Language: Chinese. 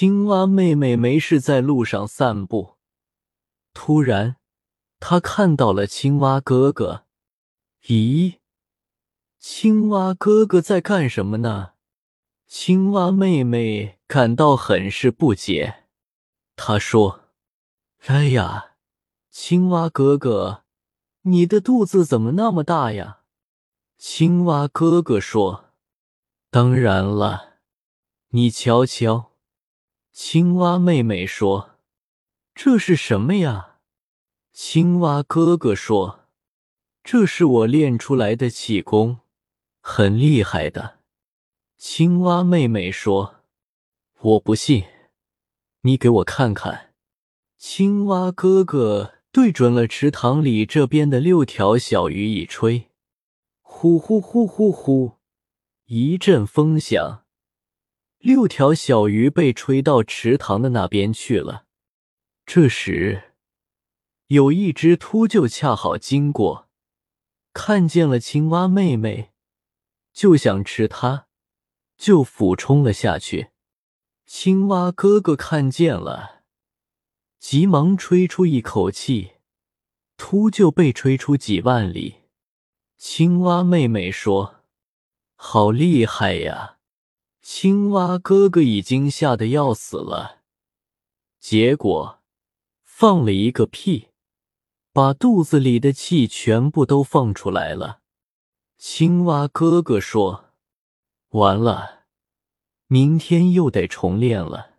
青蛙妹妹没事在路上散步，突然，她看到了青蛙哥哥。咦，青蛙哥哥在干什么呢？青蛙妹妹感到很是不解。她说：“哎呀，青蛙哥哥，你的肚子怎么那么大呀？”青蛙哥哥说：“当然了，你瞧瞧。”青蛙妹妹说：“这是什么呀？”青蛙哥哥说：“这是我练出来的气功，很厉害的。”青蛙妹妹说：“我不信，你给我看看。”青蛙哥哥对准了池塘里这边的六条小鱼一吹，呼呼呼呼呼，一阵风响。六条小鱼被吹到池塘的那边去了。这时，有一只秃鹫恰好经过，看见了青蛙妹妹，就想吃它，就俯冲了下去。青蛙哥哥看见了，急忙吹出一口气，秃鹫被吹出几万里。青蛙妹妹说：“好厉害呀！”青蛙哥哥已经吓得要死了，结果放了一个屁，把肚子里的气全部都放出来了。青蛙哥哥说：“完了，明天又得重练了。”